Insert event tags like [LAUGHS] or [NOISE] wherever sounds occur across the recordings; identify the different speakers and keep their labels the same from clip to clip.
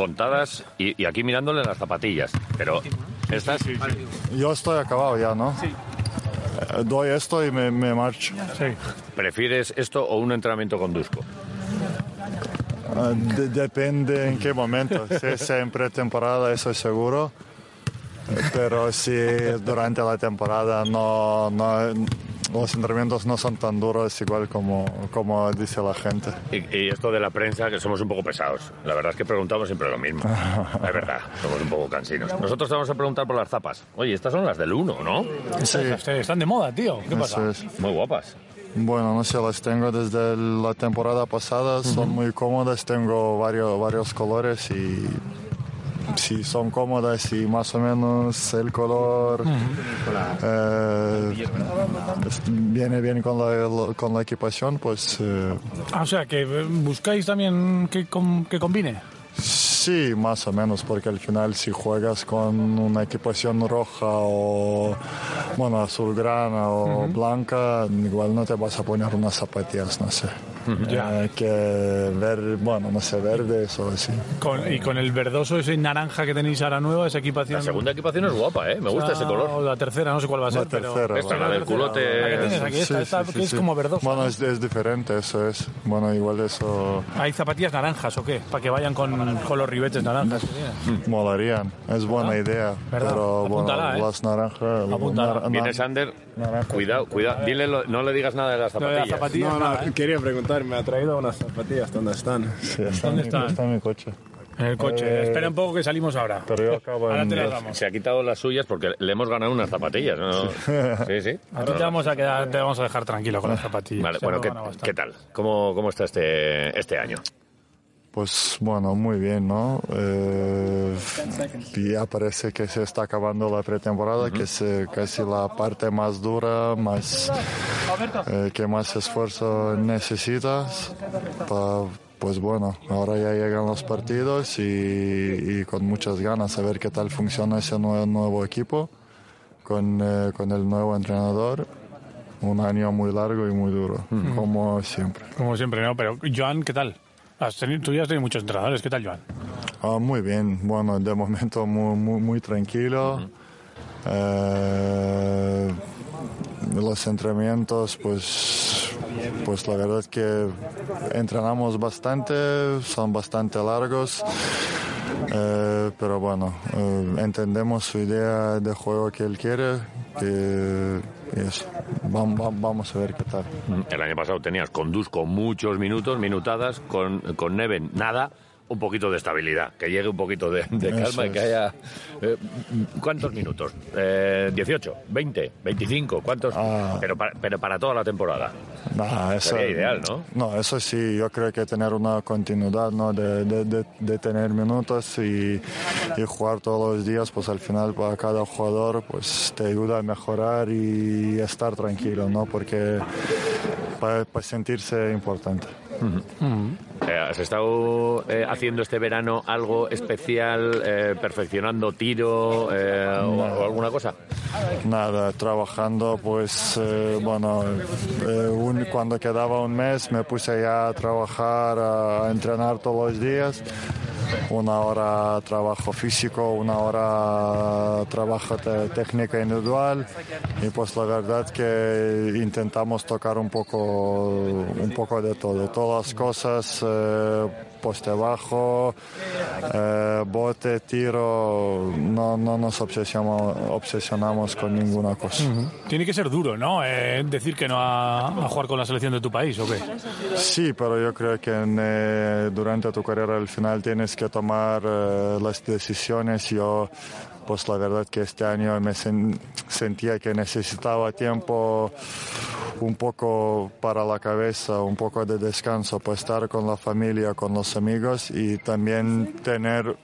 Speaker 1: Contadas y, y aquí mirándole las zapatillas. Pero estas...
Speaker 2: Yo estoy acabado ya, ¿no? Sí. doy esto y me, me marcho.
Speaker 1: ¿Prefieres esto o un entrenamiento con Dusko?
Speaker 2: De- depende en qué momento. [LAUGHS] Si es en pretemporada, eso es seguro. Pero si durante la temporada no, no- los entrenamientos no son tan duros, igual como, como dice la gente.
Speaker 1: Y, y esto de la prensa, que somos un poco pesados. La verdad es que preguntamos siempre lo mismo. [LAUGHS] Es verdad, somos un poco cansinos. Nosotros te vamos a preguntar por las zapas. Oye, estas son las del 1, ¿no?
Speaker 2: Sí,
Speaker 3: Están de moda, tío. ¿Qué pasa?
Speaker 2: es.
Speaker 1: Muy guapas.
Speaker 2: Bueno, no sé, las tengo desde la temporada pasada, son muy cómodas, tengo varios, varios colores y si son cómodas y más o menos el color eh, viene bien con la, con la equipación, pues eh,
Speaker 3: Ah, o sea, que eh, buscáis también que, que combine.
Speaker 2: sí, más o menos, porque al final si juegas con una equipación roja o, bueno, azulgrana o blanca, igual no te vas a poner unas zapatillas, no sé. Eh, que ver, bueno, no sé, verdes o así.
Speaker 3: Con- y con el verdoso, ese naranja que tenéis ahora nueva, esa equipación.
Speaker 1: La segunda equipación es guapa, ¿eh? Me gusta ese color.
Speaker 3: O la tercera, no sé cuál va a ser.
Speaker 2: La tercera,
Speaker 3: pero...
Speaker 1: Esta, la del culote.
Speaker 3: La que tienes aquí, esta,
Speaker 2: Sí,
Speaker 3: esta
Speaker 2: sí,
Speaker 3: que
Speaker 2: sí,
Speaker 3: es
Speaker 2: sí.
Speaker 3: como verdoso.
Speaker 2: Bueno, es, es diferente, eso es. Bueno, igual eso
Speaker 3: ¿Hay zapatillas naranjas o qué? Para que vayan con, con los ribetes naranjas. que tienes.
Speaker 2: molarían. Es buena idea.
Speaker 3: Ah, ¿Verdad?
Speaker 2: Pero
Speaker 3: Apúntala,
Speaker 2: bueno,
Speaker 3: ¿eh?
Speaker 2: las naranjas.
Speaker 3: Apúntala.
Speaker 1: Viene Sander.
Speaker 2: naranja.
Speaker 1: Cuidado, cuidado. Dile, lo- no le digas nada de las zapatillas.
Speaker 4: No, no,
Speaker 3: ¿eh?
Speaker 4: quería preguntar, me ha traído unas zapatillas, ¿dónde están?
Speaker 2: Sí, está,
Speaker 3: ¿Dónde están?
Speaker 2: está en mi coche.
Speaker 3: En el coche.
Speaker 2: Eh,
Speaker 3: Espera un poco que salimos ahora.
Speaker 2: Pero yo acabo
Speaker 3: Ahora
Speaker 2: en
Speaker 3: te las
Speaker 2: diez.
Speaker 3: damos.
Speaker 1: Se ha quitado las suyas porque le hemos ganado unas zapatillas, ¿no? Sí, sí.
Speaker 3: A ti te vamos a, quedar, te vamos a dejar tranquilo con las zapatillas.
Speaker 1: Vale,
Speaker 3: Se
Speaker 1: bueno, ¿qué, qué tal? ¿Cómo, cómo está este, este año?
Speaker 2: Pues bueno, muy bien, ¿no? Eh, ya parece que se está acabando la pretemporada, que es eh, casi la parte más dura, más eh, que más esfuerzo necesitas. Pa- pues bueno, ahora ya llegan los partidos y, y con muchas ganas a ver qué tal funciona ese nuevo, nuevo equipo con, eh, con el nuevo entrenador. Un año muy largo y muy duro, como siempre.
Speaker 3: Como siempre, ¿no? Pero, Joan, ¿qué tal? Has tenido, tú ya has tenido muchos entrenadores. ¿Qué tal, Joan?
Speaker 2: Ah, muy bien, bueno, de momento muy, muy, muy tranquilo. Eh, los entrenamientos, pues, pues la verdad que entrenamos bastante, son bastante largos. Eh, pero bueno, eh, entendemos su idea de juego que él quiere, que eso. Vam- vam- Vamos a ver qué tal.
Speaker 1: El año pasado tenías con Dusko muchos minutos, minutadas, con, con Neven nada, un poquito de estabilidad, que llegue un poquito de, calma y que haya... eh, ¿Cuántos minutos? Eh, ¿18? ¿20? ¿25? ¿Cuántos?
Speaker 2: Ah.
Speaker 1: Pero, para, pero para toda la temporada.
Speaker 2: Nah, eso,
Speaker 1: Sería ideal, ¿no?
Speaker 2: No, eso sí, yo creo que tener una continuidad, ¿no? De, de, de, de tener minutos y, y jugar todos los días, pues al final para cada jugador, pues te ayuda a mejorar y estar tranquilo, ¿no? Porque para, para sentirse importante.
Speaker 1: ¿Has estado eh, haciendo este verano algo especial, eh, perfeccionando tiro eh, o, alguna cosa?
Speaker 2: Nada, trabajando, pues bueno, cuando quedaba un mes me puse ya a trabajar, a entrenar todos los días. Una hora trabajo físico, una hora trabajo técnica individual y pues la verdad que intentamos tocar un poco, un poco de todo, todas las cosas, eh, poste bajo, eh, bote, tiro, no, no nos obsesionamos, obsesionamos con ninguna cosa.
Speaker 3: Tiene que ser duro, ¿no? Eh, decir que no a, a jugar con la selección de tu país, ¿o qué?
Speaker 2: Sí, pero yo creo que en, eh, durante tu carrera al final tienes que tomar eh, las decisiones. Yo pues la verdad que este año me sen- sentía que necesitaba tiempo un poco para la cabeza, un poco de descanso, pues estar con la familia, con los amigos y también tener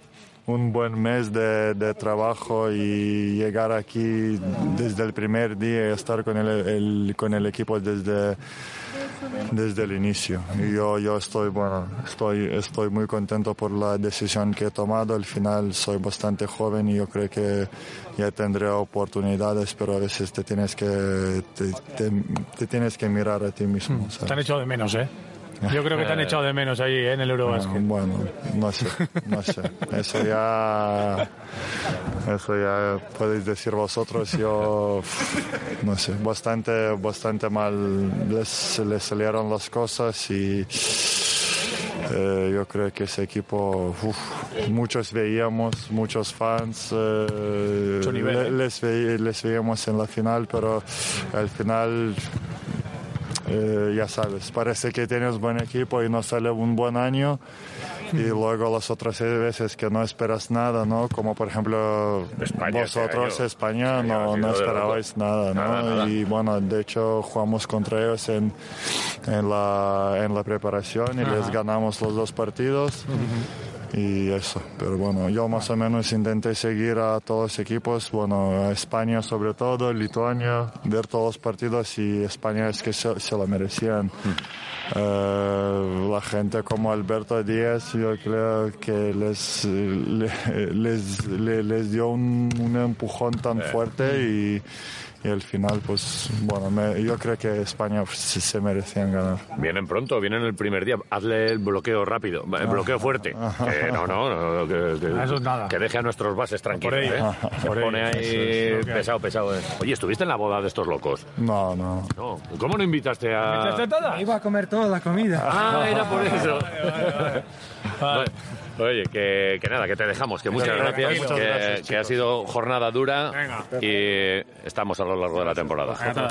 Speaker 2: un buen mes de, de trabajo y llegar aquí desde el primer día y estar con el, el- con el equipo desde, desde el inicio. Y yo, yo estoy, bueno, estoy, estoy muy contento por la decisión que he tomado. Al final soy bastante joven y yo creo que ya tendré oportunidades, pero a veces te tienes que, te, te- te tienes que mirar a ti mismo. ¿sabes?
Speaker 3: Te han echado de menos, ¿eh? [LAUGHS] Yo creo que te han echado de menos ahí ¿eh? en el Eurobasket.
Speaker 2: Bueno, no sé, no sé. Eso ya, eso ya podéis decir vosotros. Yo, no sé, bastante, bastante mal les, les salieron las cosas y eh, yo creo que ese equipo, uf, muchos veíamos, muchos fans, eh,
Speaker 3: nivel, ¿eh?
Speaker 2: les, ve- les veíamos en la final, pero al final eh, ya sabes, parece que tienes buen equipo y no sale un buen año. Y luego las otras veces que no esperas nada, ¿no? Como por ejemplo
Speaker 1: España
Speaker 2: vosotros. España, no, no esperabais nada, ¿no?
Speaker 1: Nada, nada.
Speaker 2: Y bueno, de hecho jugamos contra ellos en, en, la, en la preparación y les ganamos los dos partidos. Y eso, pero bueno, yo más o menos intenté seguir a todos los equipos, bueno, a España sobre todo, Lituania, ver todos los partidos y España es que se, se lo merecían. Eh, la gente como Alberto Díaz, yo creo que les, le- [LAUGHS] les, le- les dio un, un empujón tan fuerte y, y al final, pues bueno, me- yo creo que España pues, se, se merecían ganar.
Speaker 1: Vienen pronto, vienen el primer día. Hazle el bloqueo rápido, el bloqueo fuerte. Que no, no, no, que, que-
Speaker 3: Ah, eso es nada.
Speaker 1: que deje a nuestros bases tranquilos.
Speaker 3: ello.
Speaker 1: ¿eh? Se
Speaker 3: Por
Speaker 1: pone
Speaker 3: ello.
Speaker 1: ahí
Speaker 3: es
Speaker 1: pesado, pesado. ¿eh? Oye, ¿estuviste en la boda de estos locos?
Speaker 2: No, no.
Speaker 1: No. ¿Cómo no invitaste a...?
Speaker 3: ¿Echaste todas?
Speaker 5: Iba a comer toda la comida.
Speaker 1: Ah, era por eso.
Speaker 3: Vale.
Speaker 1: Oye, que, que nada, que te dejamos, que muchas gracias,
Speaker 2: muchas
Speaker 1: que,
Speaker 2: gracias,
Speaker 1: que ha sido jornada dura
Speaker 3: Venga.
Speaker 1: y estamos a lo largo de la temporada.
Speaker 3: Venga,